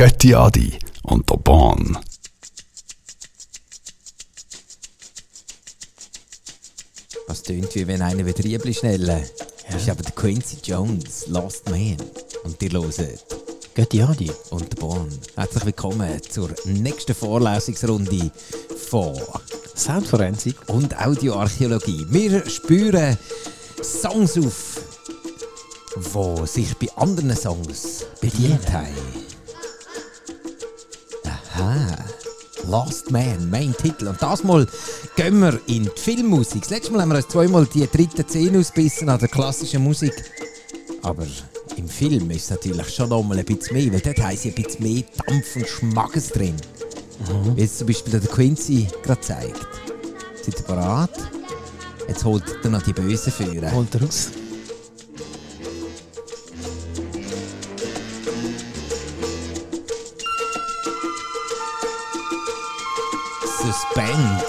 Götti Adi und der Bahn. Das tönt wie wenn einer wieder Riebli schnellen. Das ist aber der Quincy Jones, Lost Man. Und die hören Götti Adi. und der Bahn. Herzlich willkommen zur nächsten Vorlesungsrunde von Soundforensik. und Audioarchäologie. Wir spüren Songs auf, die sich bei anderen Songs bedient haben. Aha. Lost Man, Main Titel. Und das Mal gehen wir in die Filmmusik. Das letzte Mal haben wir uns zweimal die dritte Szene ausbissen an der klassischen Musik. Aber im Film ist es natürlich schon noch mal ein bisschen mehr, weil dort sie ein bisschen mehr Dampf und Schmackes drin. Wie es zum Beispiel der Quincy gerade zeigt. Seid ihr bereit? Jetzt holt er noch die Bösen führen. Holt er raus. Suspense.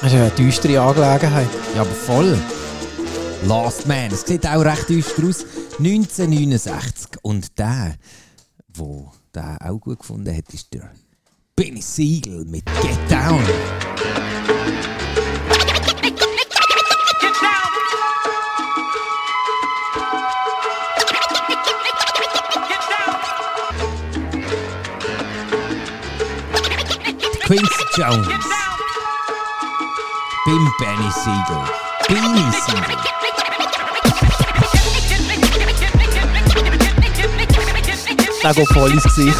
Das ist ja eine düstere Angelegenheit. Ja, aber voll. Last Man. Es sieht auch recht düster aus. 1969. Und der, wo der auch gut gefunden hat, ist der Benny Siegel mit Get Down. Jones. Beim Benny Siegel. Benny Siegel. Der geht voll ins Gesicht.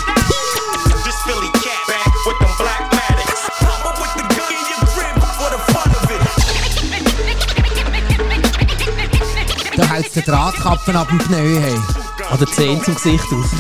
This Philly cat back with them black Maddox. Pop up with the gun in your crib for the fun of it. Da hältst du den Drahtkappen ab dem Pneu. Hey. Oder 10 zum Gesicht aus.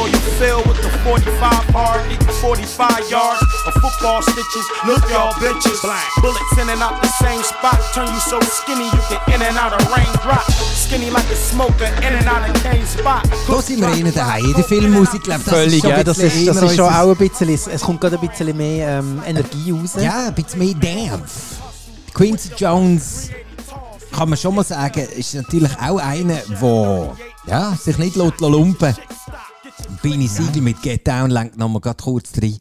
It's, fill with the 45 hard, eating 45 yards of football stitches. Look, y'all bitches. Bullets in and out the same spot. Turn you so skinny you get in and out of raindrop. Skinny like a smoker, in and out of cane spot. Da sind wir innen daheim. In der Filmmusik, glaube das Völlig, ist ja. Das ist, das ist schon auch ein bisschen, es kommt gerade ein bisschen mehr ähm, Energie raus. Ja, ein bisschen mehr Dampf. Quincy Jones, kann man schon mal sagen, ist natürlich auch einer, der ja, sich nicht lässt Benny Siegel mit Get Down lenkt nochmal kurz rein.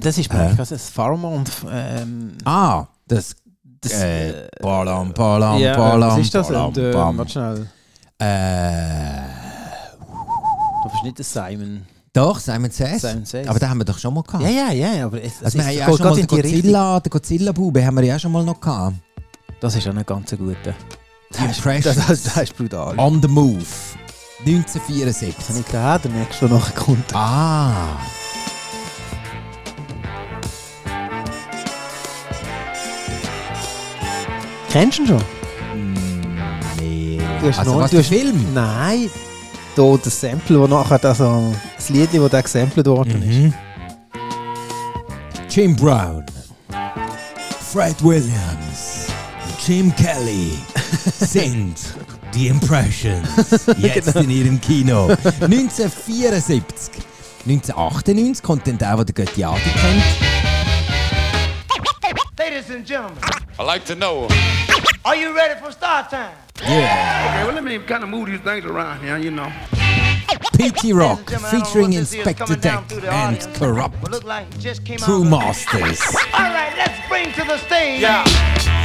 Das ist äh. das ist Pharma und ähm, Ah, das... das, Äh, Balam, Balam, ja, Balam, was ist das? Balam, Und, äh, warte schnell. Äh, Du bist nicht der Simon. doch, Simon Says. Simon Says. Aber den haben wir doch schon mal gehabt. Ja, ja, ja, aber es, Also wir haben es ja schon mal den. Godzilla, den Godzilla-Bube haben wir ja schon mal noch gehabt. Das ist auch ein ganz guter. Impressions. Das, das, das ist brutal. On the Move. Das 1974. ist nicht der, der nächste, der nachher kommt. Ah. Kennst du ihn schon? Nee. Du hast Also noch- was, du der hast- Film? Nein. Da das Sample, das nachher, also das Lied, das da gesampelt worden ist. Mhm. Jim Brown. Fred Williams. Jim Kelly sind die Impressions. Jetzt in ihrem Kino. 1974. 1998 kommt dann der, der den Götti Adi kennt. Ladies and gentlemen, I like to know. are you ready for start time? Yeah. Okay, well, let me kind of move these things around here, you know. P.T. Rock Ladies and gentlemen, I don't know featuring what Inspector Deck and Corrupt but look like it just came True out. Masters. All right, let's bring to the stage. Yeah,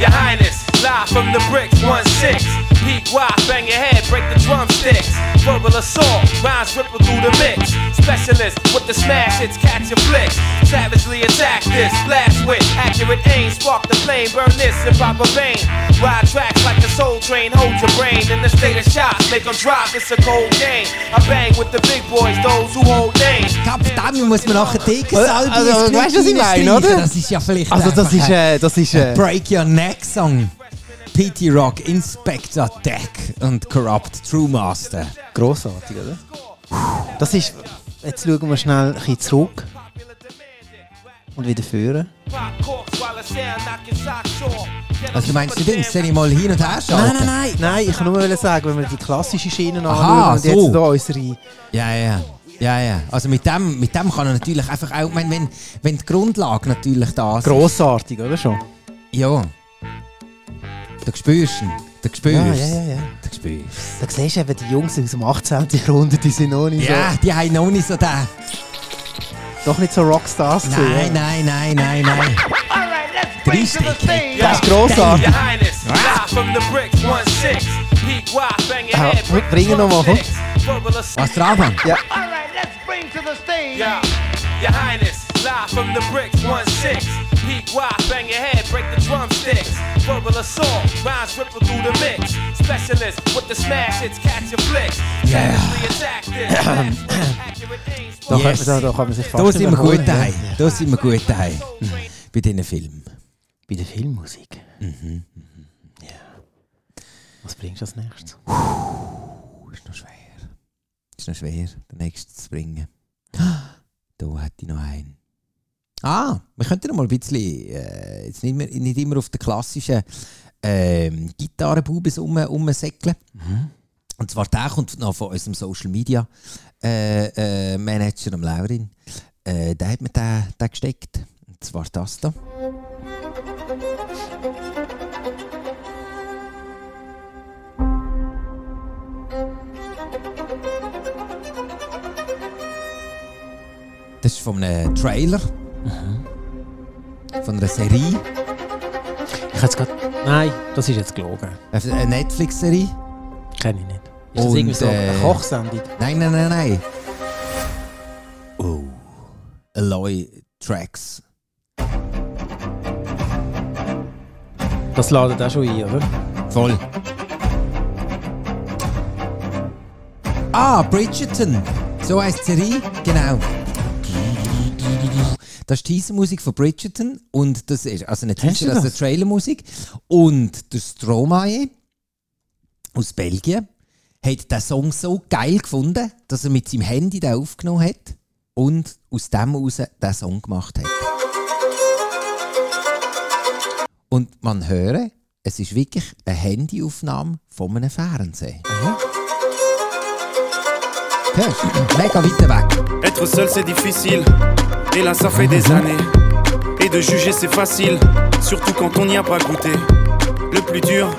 your highness, live from the bricks, 1-6. Peak wide, bang your head, break the drumsticks. Verbal assault, rhymes ripple through the mix. Specialist with the smash hits, catch your flicks. Savagely attack this, blast with accurate aim. Spark the flame, burn this in proper vein. Ride tracks like a soul train, hold your brain in the state of shock. Make them drop, it's a cold game. I bang with the big boys, those who hold names. Ich glaube, damit muss man nachher dicken. Also, weißt du, was ich meine, oder? Das ist ja vielleicht Also das einfach ist, äh, das ist, äh, Break Your Neck Song. P.T. Rock, Inspector Deck und Corrupt True Master. grossartig, oder? Das ist, jetzt schauen wir schnell ein bisschen zurück. Und wieder führen. Also du meinst die Dings, soll ich mal hin und her schalten? Nein, nein, nein, nein, ich kann nur sagen, wenn wir die klassische Schiene anschauen und so. jetzt da unsere Ja, ja. Ja, ja. Also mit dem, mit dem kann er natürlich einfach auch, ich meine, wenn, wenn die Grundlage natürlich da ist. Grossartig, oder schon? Ja. Da spürst du ihn. Da spürst du Ja, es. ja, ja, ja. Da spürst Da siehst du eben, die Jungs aus dem 18. Jahrhundert, die sind noch nicht Ja, die haben noch nicht so den. so, doch nicht so Rockstars gewesen, Nein, ja. nein, nein, nein, nein. Stage. Das ist grossartig. Your Highness, live from the bricks, 1-6. Peak wide, bang your Ja, bringen wir der Anfang? Ja. All right, let's bring to the stage. Yeah, Your Highness, live from the bricks, 1-6. Peak wide, bang your head, break the drumsticks. Verbal assault, rhymes ripple through the mix. Specialist with the smash hits, catch your flicks. Yeah. Da, Yes. da, da kann man sich fast Da sind wir gut ja. daheim. Da sind wir gut daheim. Bei diesen Filmen. Bei der Filmmusik. Mhm, Ja. Was bringst du als nächstes? Ist noch schwer. Den nächsten zu bringen. Da hätte ich noch einen. Ah, wir könnten noch mal ein bisschen, äh, jetzt nicht, mehr, nicht immer auf den klassischen ähm, Gitarrenbubes um, rumsäckeln. Und zwar der kommt noch von unserem Social Media äh, äh, Manager, dem Laurin. Äh, der hat mir den, den gesteckt. Und zwar das da. Von einem Trailer. Von einer Serie. Ich hätte gerade. Nein, das ist jetzt gelogen. Eine Netflix-Serie. Kenne ich nicht. Ist das Und, irgendwie so eine äh, Kochsendung? Nein, nein, nein, nein. Oh. Aloy Tracks. Das ladet auch schon ein, oder? Voll. Ah, Bridgerton. So heisst die Serie. Genau. Das ist die Teasermusik von Bridgerton. Und das ist also du Teaser, das ist Trailermusik. Und der Stromae aus Belgien hat den Song so geil gefunden, dass er mit seinem Handy den aufgenommen hat und aus dem heraus den Song gemacht hat. Und man höre, es ist wirklich eine Handyaufnahme von einem Fernsehen. Hörst Mega weit weg. Être seul c'est difficile, et là ça fait des années. Et de juger c'est facile, surtout quand on n'y a pas goûté. Le plus dur,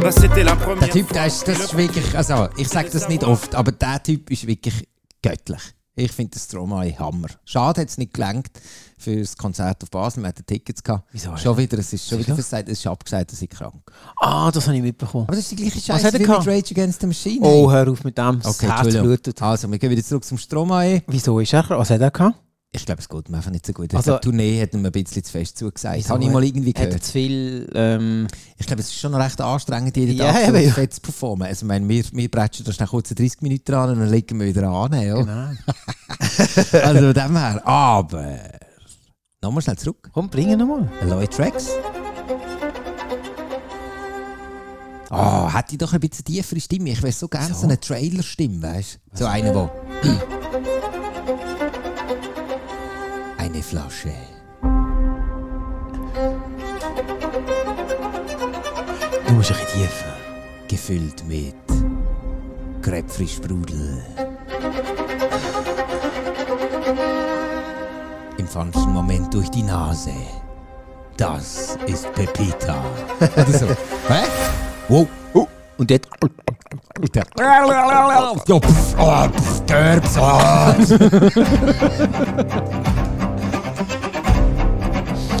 bah c'était la Der première. Typ, der ist, das ist wirklich, also ich sage das nicht oft, aber der Typ ist wirklich göttlich. Ich finde das Stromae Hammer. Schade, hat es nicht gelangt für das Konzert auf Basel. Wir hatten Tickets gehabt. Wieso? Schon wieder, es ist schon wieder versagt, es ist abgesagt, dass ich krank. Ah, das habe ich mitbekommen. Aber das ist die gleiche Scheiße hat wie mit gehabt? Rage Against the Machine. Oh, hör auf mit dem. Das okay, Entschuldigung. blutet. Also, wir gehen wieder zurück zum Stromae. Wieso ist er? Was hat er gehabt? Ich glaube, es geht mir einfach nicht so gut. Also- die Tournee hat ihm ein bisschen zu fest zugesagt. Wieso? Habe ich mal irgendwie Hat gehört. zu viel. Ähm, Ich glaube, es ist schon recht anstrengend, jeden Ja, Tag so ja. fett zu performen. Also, ich meine, wir, wir bretschen da schnell kurz 30 Minuten an und dann legen wir wieder an. Ja. genau. Also von dem her. Aber. Nochmal schnell zurück. Komm, bring ihn nochmal. Aloy Tracks. Ah, hätte ich doch ein bisschen tiefere Stimme. Ich wäre so gerne so, eine Trailer-Stimme, weißt du? So eine, wo. eine Flasche. Du musst ein bisschen tiefer. Gefüllt mit Krebfrischsprudel. Im falschen Moment durch die Nase. Das ist Pepita. Oder so. Hä? Wow. Oh. Und. Der. Ja, pff, oh, pff, Gerbs, ah.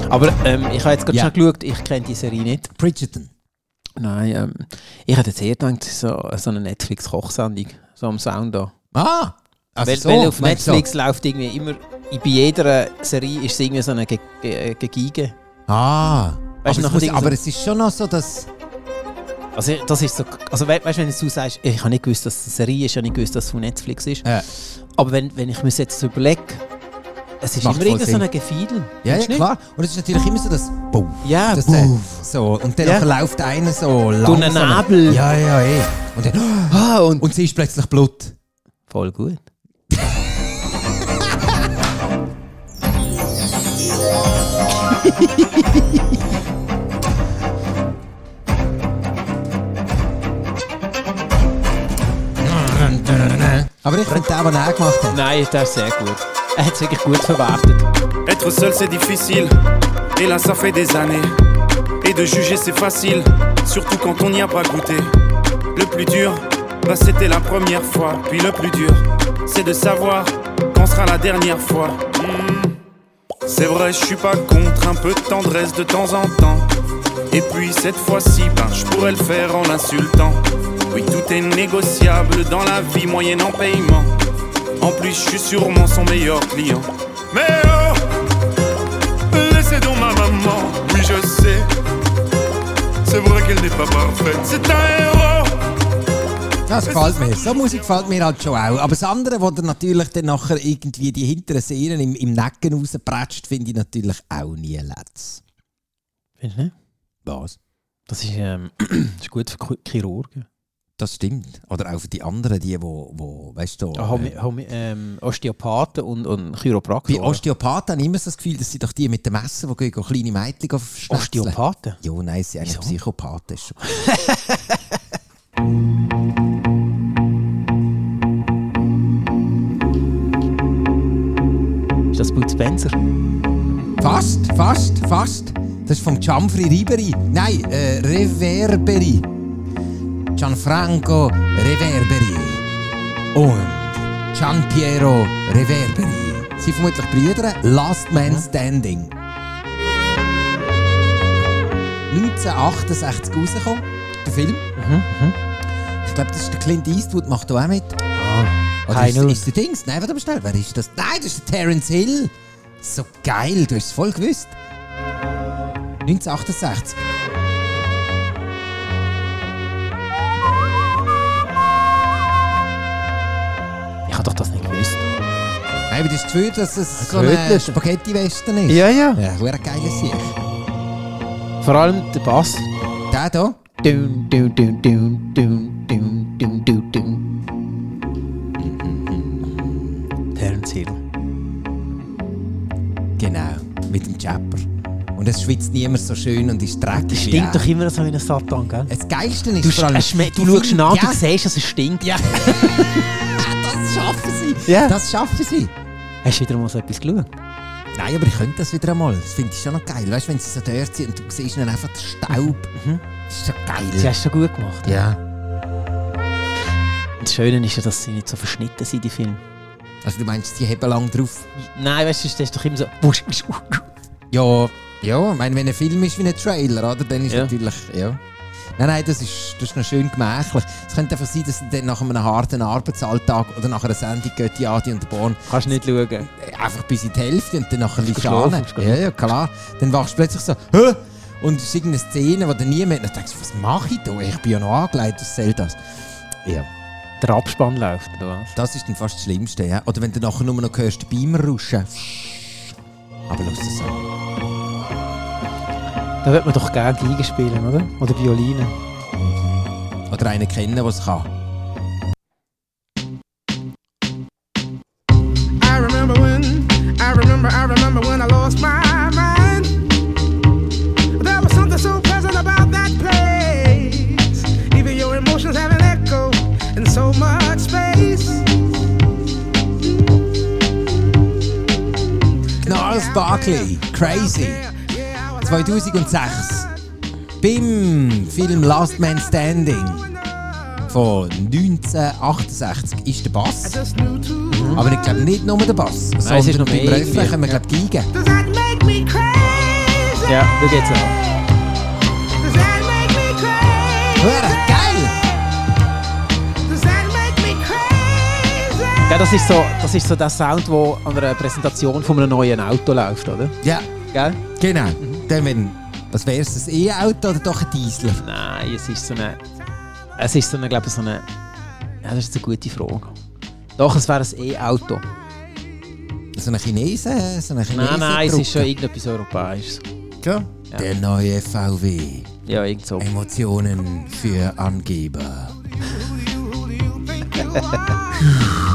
Aber ähm, ich habe jetzt gerade Ja. schon geschaut, ich kenne die Serie nicht. Bridgerton. Nein, ähm, ich hätte jetzt eher gedacht, so, so eine Netflix-Kochsendung. So am Sound da. Ah! Also weil, so, weil auf Netflix läuft irgendwie immer. Bei jeder Serie ist es irgendwie so eine Ge Gegige. Ah! Weißt aber, es muss, aber so- es ist schon noch so, dass. Also das ist so. Also we weißt du, wenn du sagst, ich habe nicht gewusst, dass es eine Serie ist, ich habe nicht gewusst, dass es von Netflix ist. Ja. Aber wenn, wenn ich mir das jetzt so überlege, es ist Macht immer voll irgendwie so ein Gefiedel. Ja, ja klar. Und es ist natürlich immer so, dass. Buff. Ja, Das, äh, so. Und dann Ja. läuft einer so Durch langsam. einen Nebel. Ja, ja, eh. Und dann. Ah, und Und sie ist plötzlich Blut. voll gut. Aber ich finde den, den er gemacht hat. Nein, der ist sehr gut. Er hat es wirklich gut verwertet. Être seul c'est difficile, et là ça fait des années. Et de juger c'est facile, surtout quand on n'y a pas goûté. Le plus dur, bah c'était la première fois. Puis le plus dur, c'est de savoir quand sera la dernière fois. C'est vrai, je suis pas contre un peu de tendresse de temps en temps. Et puis cette fois-ci, ben je pourrais le faire en l'insultant. Oui, tout est négociable dans la vie moyenne en paiement. En plus, je suis sûrement son meilleur client. Mais oh, laissez donc ma maman, oui je sais. C'est vrai qu'elle n'est pas parfaite, c'est un héros. Das gefällt mir. So Musik gefällt mir halt schon auch. Aber das andere, wo dann natürlich dann nachher irgendwie die hinteren Sehnen im, im Nacken rauspratscht, finde ich natürlich auch nie letzt. Findest du nicht? Was? Das ist, ähm, das ist gut für Chi- Chirurgen. Das stimmt. Oder auch für die anderen, die, wo, wo weißt du, Homi, äh, Homi, ähm, Osteopathen und, und bei Chiropraktoren. Osteopathen habe ich immer so das Gefühl, das sind doch die mit dem Messer, die gehen kleine Mädchen. Osteopathen? Ja, nein, sie sind eigentlich? Psychopathen. Spencer? Fast, fast, fast. Das ist vom Gianfri Riberi. Nein, äh, Reverberi. Gianfranco Reverberi. Und Gianpiero Reverberi. Sie sind vermutlich Brüder. Last Man Standing. 1968 rausgekommen, der Film. Ich glaube, das ist der Clint Eastwood, macht da auch mit. Oder High ist, ist der Dings? Nein, warte mal schnell. Wer ist das? Nein, das ist der Terence Hill. So geil, du hast es voll gewusst. 1968. Ich habe doch das nicht gewusst. Nein, aber das Gefühl, dass es so ein. Spaghetti-Western ist. Ja, ja. Ja, hure geiler Sieg. Vor allem der Bass. Der hier? Dun, dun, dun, dun, dun, dun, dun, dun, dun. Terence Hill. Genau, mit dem Chapper. Und es schwitzt niemand so schön und ist dreckig. Wie stinkt doch immer so wie ein Satan, gell? Das Geilste ist Du, vor allem... es du die schaust an, ja, du siehst, dass es stinkt. Ja. das schaffen sie. Ja. Das schaffen sie. Hast du wieder mal so etwas geschaut? Nein, aber ich könnte das wieder einmal. Das finde ich schon noch geil. Weißt du, wenn sie so dort sind und du siehst dann einfach den Staub. Das ist schon Sie geil. hast schon gut gemacht. Ja. Und das Schöne ist ja, dass sie nicht so verschnitten sind, die Filme. Also du meinst, die haben lang drauf. Nein, weißt du, das ist doch immer so. Ja, ja, ich meine, wenn ein Film ist wie ein Trailer, oder, dann ist Ja. natürlich, ja. Nein, nein, das ist, das ist noch schön gemächlich. Es könnte einfach sein, dass dann nach einem harten Arbeitsalltag oder nach einer Sendung geht die Adi und der Born Kannst nicht schauen. einfach bis in die Hälfte und dann nachher du an. hast Ja, ja, klar. Dann wachst du plötzlich so, Hä? Und es ist irgendeine Szene, die du nie mehr... Dann denkst du, was mache ich da? Ich bin ja noch angelegt, was soll das? Ja, Der Abspann läuft, oder was? das ist dann fast das Schlimmste, ja. Oder wenn du nachher nur noch hörst, Beamer rauschen. Aber lass es so. Da wird man doch gerne Geige spielen, oder? Oder Violine. Oder einen kennen, der es kann. I remember when, I remember, I remember Barkley, Crazy. 2006. Beim Film Last Man Standing von 1968 ist der Bass. Aber ich glaube nicht nur der Bass, Nein, es ist sondern noch beim mehr Refrain können wir glaube make me crazy? Ja, da geht's auch. Does that make me crazy? Hure geil! Ja, das ist so, das ist so der Sound, der an einer Präsentation von einem neuen Auto läuft, oder? Ja, Gell? genau. Dann wenn, was wäre es, ein E-Auto oder doch ein Diesel? Nein, es ist so eine. Es ist so eine, glaube ich, so eine. Ja, das ist eine gute Frage. Doch, es wäre ein E-Auto. So ein Chinesen, so ein Chinesen Nein, nein, es ist schon irgendetwas Europäisches. ja. Der neue VW. Ja, irgend so. Emotionen für Angeber.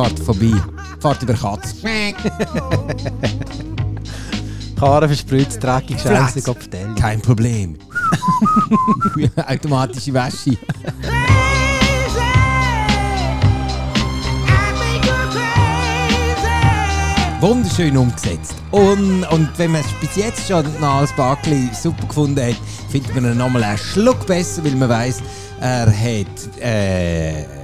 fahrt vorbei. Fahrt über Katz. Karre verspritzt, dreckig, scheiße, Kopf Kein Problem. Automatische Wäsche. wunderschön umgesetzt. Und, und wenn man es bis jetzt schon nach als Backli super gefunden hat, findet man ihn nochmal einen Schluck besser, weil man weiß, er hat. Äh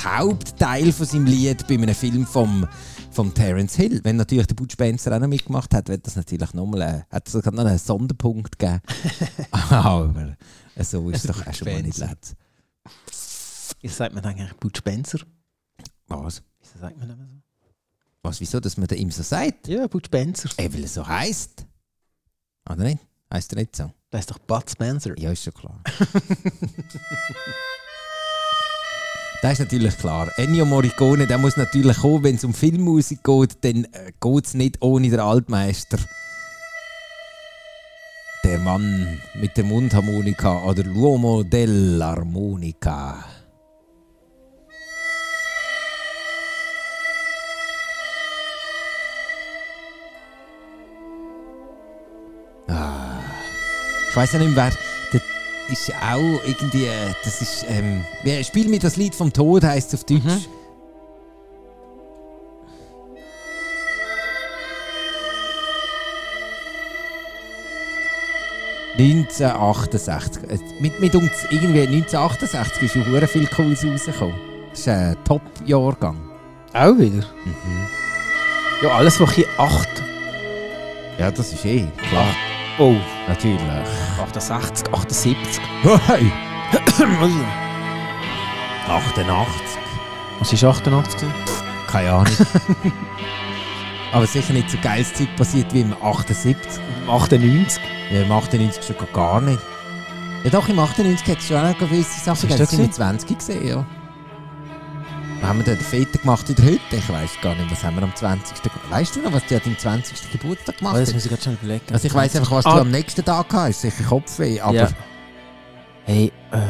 das Hauptteil von seinem Lied bei einem Film vom, vom Terence Hill. Wenn natürlich der Butch Spencer auch noch mitgemacht hat, wird das natürlich nochmal äh, hat es sogar noch einen Sonderpunkt gegeben. Aber äh, so ist es doch auch schon mal nicht leid. Wie sagt man eigentlich Bud Spencer? Was? Wieso sagt man das so? Was, wieso, dass man da ihm so sagt? Ja, Bud Spencer. Ey, weil er so heisst. Oder nicht? Heißt er nicht so? Das ist doch Bud Spencer. Ja, ist schon klar. das ist natürlich klar. Ennio Morricone, der muss natürlich kommen, wenn es um Filmmusik geht, dann äh, geht es nicht ohne den Altmeister. Der Mann mit der Mundharmonika oder l'uomo dell'armonica. Ich weiß nicht mehr, wer. Ist ja auch irgendwie. Das ist. Ähm, Spiel mir das Lied vom Tod heißt es auf Deutsch. 1968. Äh, Mit, mit uns irgendwie 1968 ist schon viel Cooles rausgekommen. Das ist ein Top-Jahrgang. Auch wieder? Ja, alles, was hier 8. Ja, das ist eh klar. Oh, Natürlich. 68, 78. Hey! 88. Was ist 88? gewesen? Keine Ahnung. Aber sicher nicht so geiles Zeug passiert wie im 78. 98. Ja, im 98 schon gar nicht. Ja doch, im 98 hat es schon auch noch gewisse Sachen gegeben. das sind wir 20 gesehen, ja. Was haben wir denn den Fete gemacht in der Hütte? Ich weiß gar nicht, was haben wir am 20. gemacht? Weißt du noch, was du an deinem 20. Geburtstag gemacht Oh, das hast? muss ich gerade schon überlegen. Also ich weiß einfach, was Ah. du am nächsten Tag hast. Sicher Kopfweh, aber, Ja. Hey, ähm.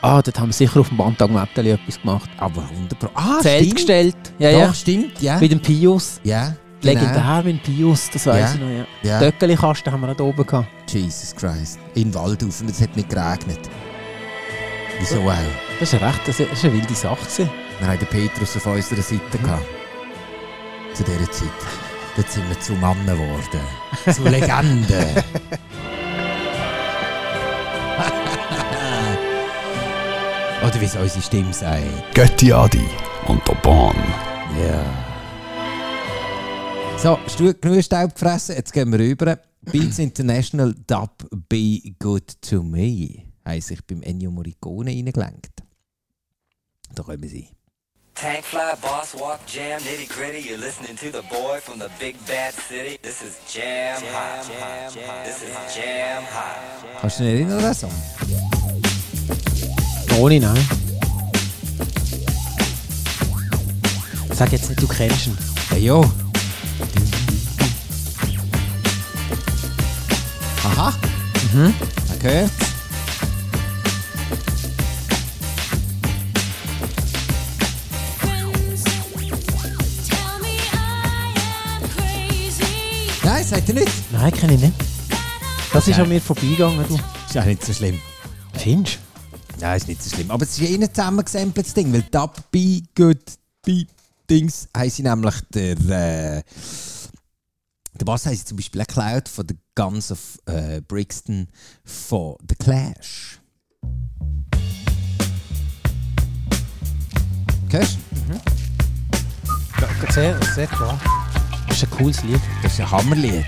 Ah, dort haben wir sicher auf dem Bandtag Metal etwas gemacht. aber 100 Pro. Ah, Zelt stimmt. gestellt. Ja, Doch, ja. stimmt, ja. Mit dem Pius. Ja, genau. Legendär mit dem Pius, das weiß Ja. ich noch, ja. Ja. Döckeli-Kasten haben wir noch da oben gehabt. Jesus Christ. In Waldhof und es hat nicht geregnet. Wieso auch? Das ist recht, das ist das ist eine wilde Sache. Wir hatten den Petrus auf unserer Seite. Gehabt. Zu dieser Zeit. Dort sind wir zu Mannen geworden. Zu Legenden. Oder wie es unsere Stimme sagt. Götti Adi und der Bahn. Ja. So, Stu genug Staub gefressen, jetzt gehen wir rüber. Beats International Dub Be Good to Me haben sich beim Ennio Morricone reingelenkt. Da kommen sie. Tank fly, boss walk, jam, nitty gritty. You're listening to the boy from the big bad city. This is jam hot. This is jam hot. Kannst du dich erinnern an den Song? Ohne, nein. Sag jetzt nicht, du kennst ihn. Ja, ja. Aha. Mhm. Man Nein, sagt er nicht. Nein, kenne ich nicht. Das ist an mir vorbeigegangen, du. Ist auch nicht so schlimm. Findest Nein, ist nicht so schlimm. Aber es ist eh ein zusammengesampeltes Ding, weil Dub, Be, Good, Be, Dings heisst nämlich der. Äh, der Bass heisst zum Beispiel geklaut von der Guns of äh, Brixton von The Clash. Hörst du? du? Sehr, sehr klar. Das ist ein cooles Lied. Das ist ein Hammerlied.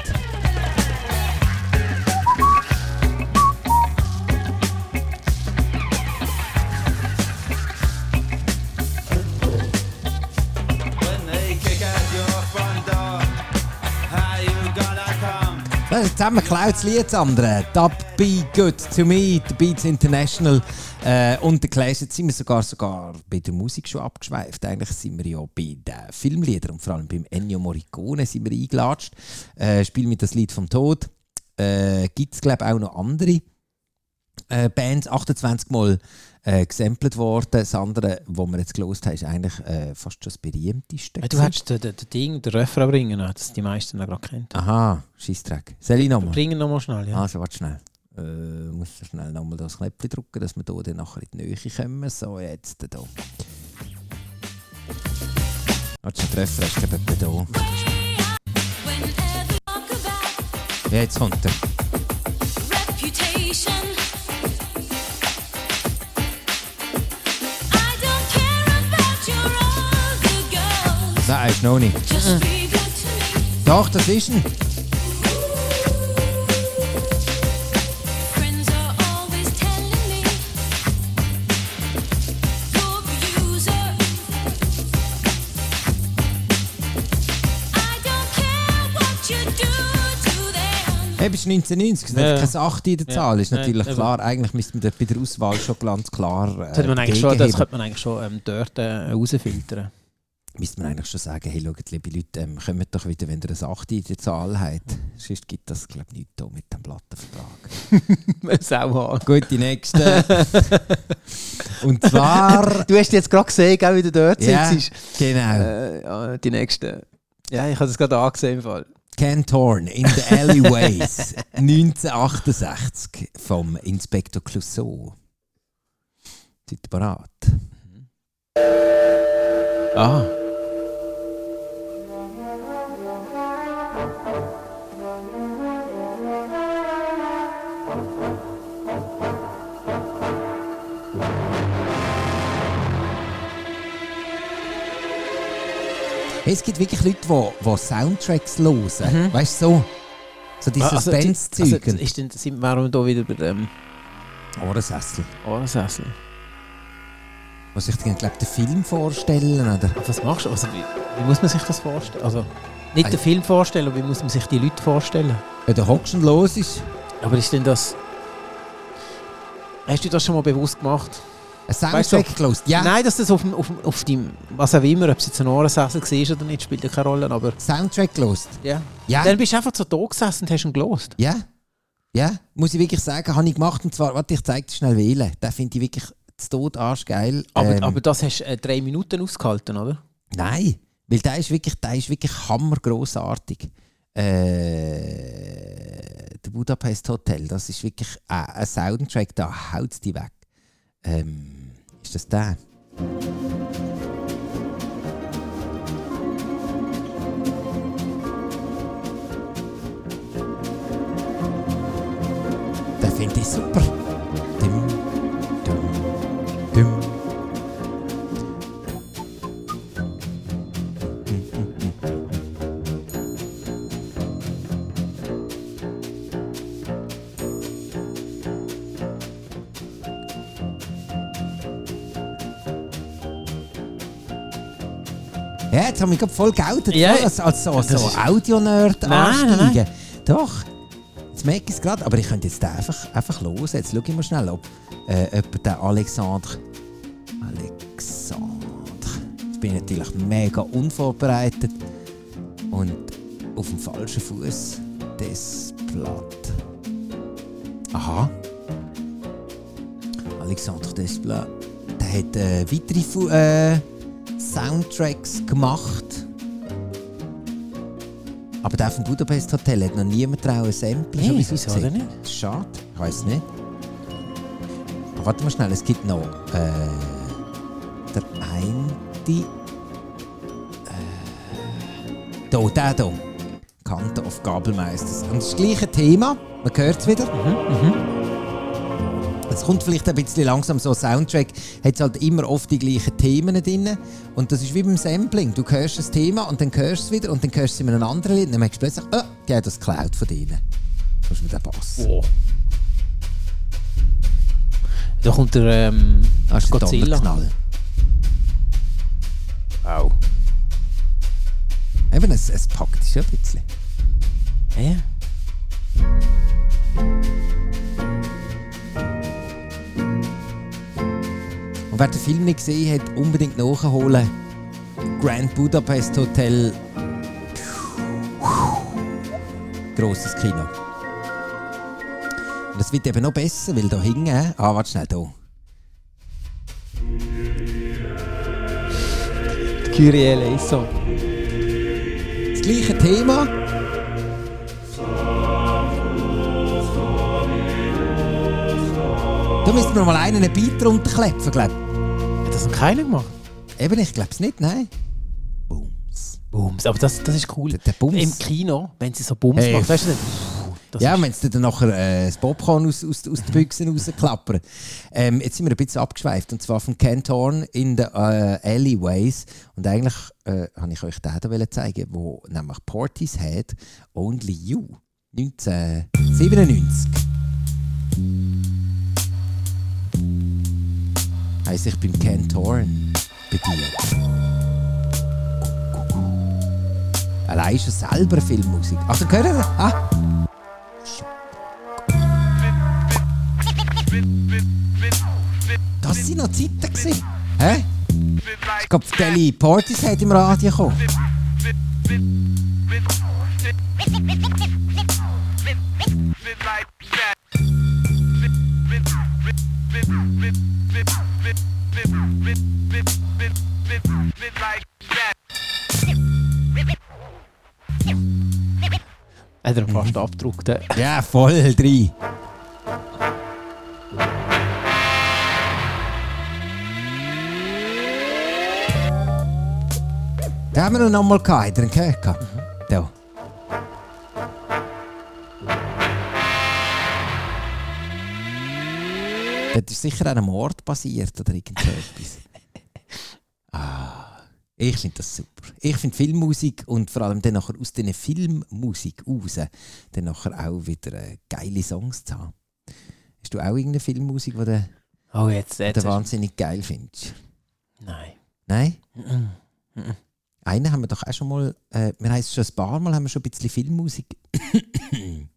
Das ist zusammen geklautes Lied, das andere. Dub Be Good to Me, The Beats International äh, und The Clash. Jetzt sind wir sogar, sogar bei der Musik schon abgeschweift. Eigentlich sind wir ja bei den Filmliedern und vor allem beim Ennio Morricone sind wir eingelatscht. Äh, Spiel mit das Lied vom Tod. Äh, Gibt es, glaube ich, auch noch andere äh, Bands. 28 Mal äh, gesampelt worden. Das andere, was wir jetzt gelost haben, ist eigentlich äh, fast schon das berühmteste. Du hättest den, den, den Ding, den Refrain bringen, das die meisten noch gerade kennen. Aha, Scheissdreck. Soll ich nochmal? Bringen nochmal schnell, ja. Also, warte schnell. Äh, muss ich schnell nochmal das Knöpfchen drücken, dass wir hier dann nachher in die Nähe kommen. So, jetzt hier. Warte, der Treffer ist glaube ich etwa Ja, jetzt kommt er. Nein, ist noch nicht. Doch, das ist ein. Hey, bist 1990, das Ja. ist keine 8 in der Ja. Zahl, ist natürlich eben. klar. Eigentlich müsste man dort bei der Auswahl schon ganz klar. Äh, Das, könnte man eigentlich schon, das könnte man eigentlich schon ähm, dort äh, rausfiltern. müsste man eigentlich schon sagen, hey, schaut, liebe Leute, ähm, kommt doch wieder, wenn ihr ein 8 in der Zahl habt. Sonst gibt das, glaube ich, nichts mit dem Plattenvertrag. Sau Gut, die nächste. Und zwar... Du hast jetzt gerade gesehen, gell, wie du dort Ja, sitzt. genau. Äh, ja, die nächste. Ja, ich habe es gerade angesehen im Fall. Ken Thorne in the Alleyways 1968 vom Inspektor Clouseau. Seid ihr bereit? Ah. Es gibt wirklich Leute, die, die Soundtracks hören. Weißt du, so? So die Ah, also, Suspense-Zeugen. Also, ist denn, sind, wir da wieder bei dem Ohrensessel. Ohrensessel? Was ich dir, glaube den Film vorstellen, oder? Was machst du? Also, wie, wie muss man sich das vorstellen? Also, nicht Also- den Film vorstellen, wie muss man sich die Leute vorstellen? Wenn der hockst und los ist, Aber ist denn das... Hast du das schon mal bewusst gemacht? Ein Weißt Soundtrack gelost. Ja, Nein, dass das auf, dem, auf, dem, auf dem, was auch immer, ob es jetzt ein Ohrensessel war oder nicht, spielt ja keine Rolle, aber... Soundtrack gelost. Ja. Ja, Dann bist du einfach so da gesessen und hast ihn gelost. ja. Ja, muss ich wirklich sagen, habe ich gemacht. Und zwar, warte, ich zeige dir schnell wählen. Den finde ich wirklich zu Tod arschgeil. Aber, Ähm, aber das hast du äh, drei Minuten ausgehalten, oder? Nein, weil der ist wirklich, der ist wirklich hammergrossartig. Äh, der Budapest Hotel, das ist wirklich äh, ein Soundtrack, da haut es die weg. Ähm, ist das der? Den finde ich super. Jetzt haben wir gerade voll geoutet, Ja, so, als, als so, Audio-Nerd nein, ansteigen. Doch, jetzt merke ich es gerade, aber ich könnte jetzt einfach, einfach los. Jetzt schau ich mal schnell, ob äh, jemand den Alexandre... Alexandre... Jetzt bin ich natürlich mega unvorbereitet und auf dem falschen Fuß das Blatt. Aha. Alexandre Desplat, der hat äh, weitere Fu äh, Soundtracks gemacht. Aber der vom Budapest Hotel hat noch niemand trauen Sample. Schon bis wieso denn gesehen. Schade, ich weiß nicht. Aber warte mal schnell, es gibt noch äh, der eine. Äh, da, der hier. Kante of Gabelmeisters. Und das gleiche Thema, man hört es wieder. Es kommt vielleicht ein bisschen langsam so ein Soundtrack, hat halt immer oft die gleichen Themen drin. Und das ist wie beim Sampling. Du hörst das Thema und dann hörst du es wieder und dann hörst du es in einem anderen Lied. Und dann merkst du plötzlich, oh, die haben das geklaut von denen. Das ist mit dem Bass. Da kommt der ähm, Das ist der Godzilla. Donnerknall. Au. Eben, es, es packt dich schon ein bisschen. Ja. Und wer den Film nicht gesehen hat, unbedingt nachholen. Grand Budapest Hotel. Grosses Kino. Und es wird eben noch besser, weil da hinten. Ah, warte schnell da. Kyrie eleison. Das gleiche Thema. Da müssten wir mal einen Beat drunter klepfen, glaub Hat das noch keiner gemacht? Eben, ich glaube es nicht, nein. Booms, Bums. Aber das, das ist cool. Der, der Bums. Im Kino, wenn sie so Bums Hey, macht, weißt du nicht? Das ja, wenn sie dann nachher äh, das Popcorn aus, aus, aus den Büchsen rausklappern. Ähm, jetzt sind wir ein bisschen abgeschweift. Und zwar von Thorne in den äh, Alleyways. Und eigentlich äh, habe ich euch den zeigen, wo nämlich Portis hat Only You. 1997. Heißt ich bin Ken bei dir. Allein schon selber Filmmusik. Also gehört ihr? Ah! Das waren noch Zeiten. gewesen. Hä? Ich glaube, Deli Partys hat im Radio gekommen. Hat er fast abgedruckt. Ja, voll drin. Den haben wir noch mal gehabt. Habt ihr ihn gehört? gehabt? Da. Das ist sicher an einem Mord basiert oder irgend so etwas. ah, ich finde das super. Ich finde Filmmusik und vor allem dann nachher aus diesen Filmmusik raus dann nachher auch wieder äh, geile Songs zu haben. Hast du auch irgendeine Filmmusik, die du, Oh, jetzt, jetzt wahnsinnig geil findest? Nein. Nein? Mhm. Mhm. Einen haben wir doch auch schon mal, äh, wir haben es schon ein paar Mal haben wir schon ein bisschen Filmmusik,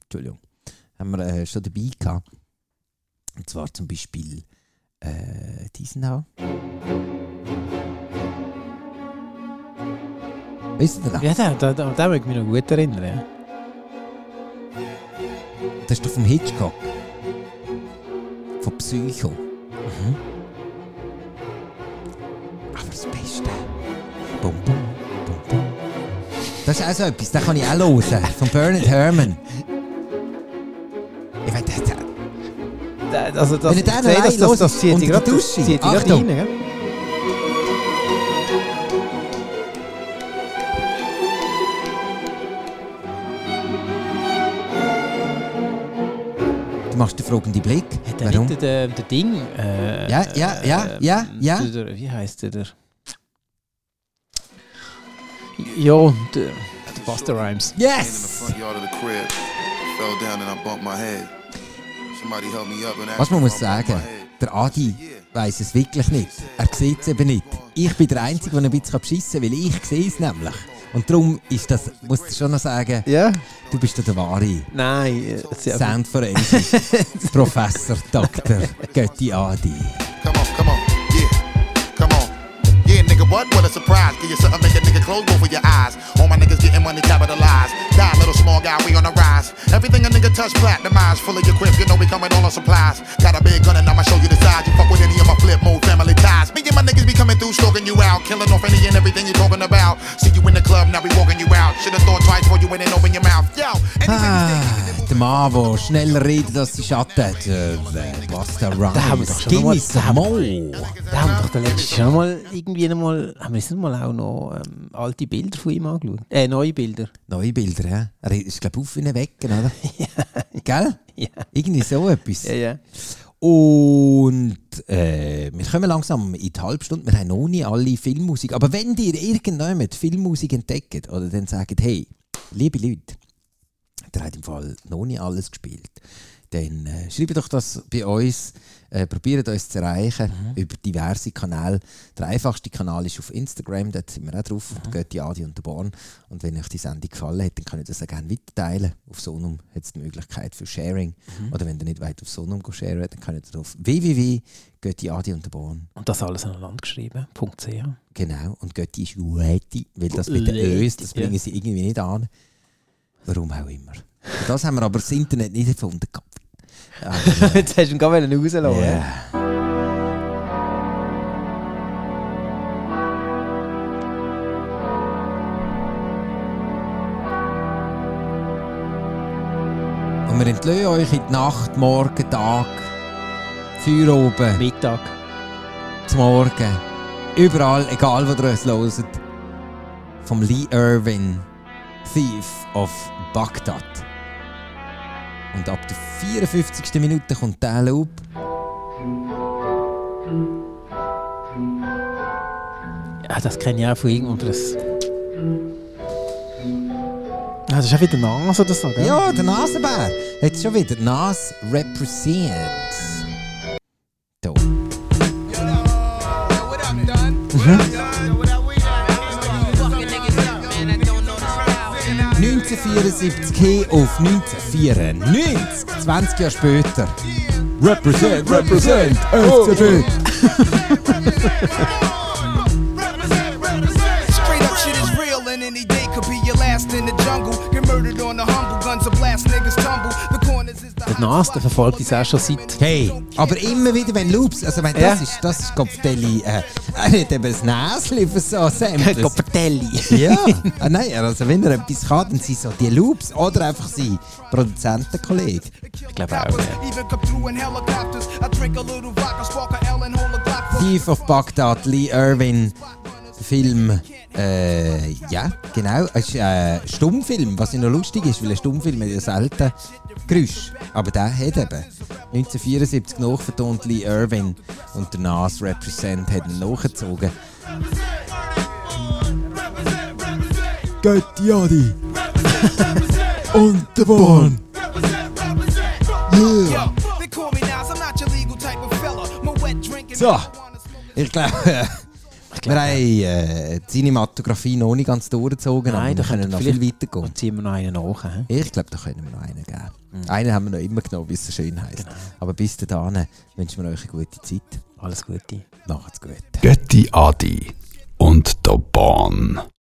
Entschuldigung, haben wir äh, schon dabei gehabt. Und zwar zum Beispiel äh, diesen da. Weißt du den? Ja, da, da, da, da mag ich mich noch gut erinnern. Ja. Das ist doch vom Hitchcock. Von Psycho. Aber das Beste. Bum, bum, bum, bum. Das ist auch so etwas, das kann ich auch hören. Von Bernard Herrmann. Also das, Wenn ich den sehe, das, das, das zieht unter dich der gerade Dusche. zieht dich gerade Achtung. rein. Ja? du machst den fragenden Blick. Hat er Warum? nicht der, der Ding? Äh, Ja, ja, ja, ja, ja. Der, der, wie heißt der? Ja, der, Buster Rhymes. the Yes! Was man muss sagen, der Adi weiß es wirklich nicht. Er sieht es eben nicht. Ich bin der Einzige, der ein bisschen beschissen kann, weil ich sehe es nämlich. Und darum ist das, musst du schon noch sagen, Ja? du bist der wahre Nein, äh, Soundforensik. Professor Dr. Götti Adi. Come on, come on, nigga, what? What a surprise. Give you something, make a nigga close both of your eyes. All my niggas getting money capitalized. Die, little small guy, we on the rise. Everything a nigga touch, platinumized. Full of your crib, you know we come with all our supplies. Got a big gun and I'ma show you the size. You fuck with any of my flip mode family ties. Me and my niggas be coming through, stalking you out. Killing off any and everything you talking about. See you in the club, now we walking you out. Should've thought twice before you went and open your mouth. Yo, anything Ah, der Mann, der schneller redet als die Schatten hat. Der Buster Da haben wir doch schon mal- da haben- more. Da haben wir doch der schon mal irgendwie noch mal, haben wir uns mal auch noch ähm, alte Bilder von ihm angeschaut? Äh, neue Bilder. Neue Bilder, ja. Er ist, glaube ich, auf wie ein Wecken, oder? Gell? Ja. Irgendwie so etwas. Ja, ja. Und äh, wir kommen langsam in die Halbstunde. Wir haben noch nie alle Filmmusik. Aber wenn ihr irgendjemand Filmmusik entdeckt oder dann sagt, hey, liebe Leute, der hat im Fall noch nie alles gespielt, dann äh, schreibt doch das bei uns. Äh, probiert uns zu erreichen über diverse Kanäle. Der einfachste Kanal ist auf Instagram, dort sind wir auch drauf, mhm. geht die Adi und der Born. Und wenn euch die Sendung gefallen hat, dann könnt ihr das auch gerne weiterteilen. Auf Sonum hat es die Möglichkeit für Sharing. Oder wenn ihr nicht weit auf Sonum sharen, dann könnt ihr auf www.götti und der Born. Und das alles aneinander geschrieben. .ch. Genau. Und Götti ist Götti, weil das mit den Götti, Ös, das bringen sie irgendwie nicht an. Warum auch immer. Das haben wir aber das Internet nicht erfunden. Jetzt hast du ihn rauslassen. äh, ja. yeah. Und wir entlösen euch in die Nacht, Morgen, Tag, Feuer oben, Mittag. zum Morgen. Überall, egal wo ihr uns hört. vom Lee Irwin, Thief of Baghdad. Und ab der 54. Minute kommt der Loop. Ja, das kenne ich auch von irgendwo. Das, ah, das ist auch wieder Nase oder so, gell? Ja, der Nasenbär. Jetzt schon wieder. Nas represents. Da. Mhm. 1974 hey auf 1994, 20 Jahre später. Represent, represent, FCB. the Der Nas, der verfolgt uns auch schon seit... Hey, aber immer wieder, wenn Loops, also wenn Ja. das ist, das ist Kopfdelli, äh, er hat eben das Näschen für so Samples. Kopfdelli. ja, ah, nein, also wenn er etwas kann, dann sind so die Loops oder einfach sein Produzentenkollege. Ich glaube auch, ja. Thief of Baghdad, Lee Irwin, Film, äh, ja, genau, es ist ein Stummfilm, was ja noch lustig ist, weil ein Stummfilm hat ja selten Geräusch, aber der hat eben 1974 nachvertont Lee Irwin und der Nas Represent hat ihn nachgezogen. Götti Adi und der Born. Drinking. So, ich glaube, wir haben äh, die Cinematografie noch nicht ganz durchgezogen, aber wir können noch viel weitergehen. Und ziehen wir noch einen nach. hä? Ich glaube, da können wir noch einen geben. Einen haben wir noch immer genommen, wie es schön heisst. Aber bis dahin wünschen wir euch eine gute Zeit. Alles Gute. Macht's gut. Götti Adi und der Bahn.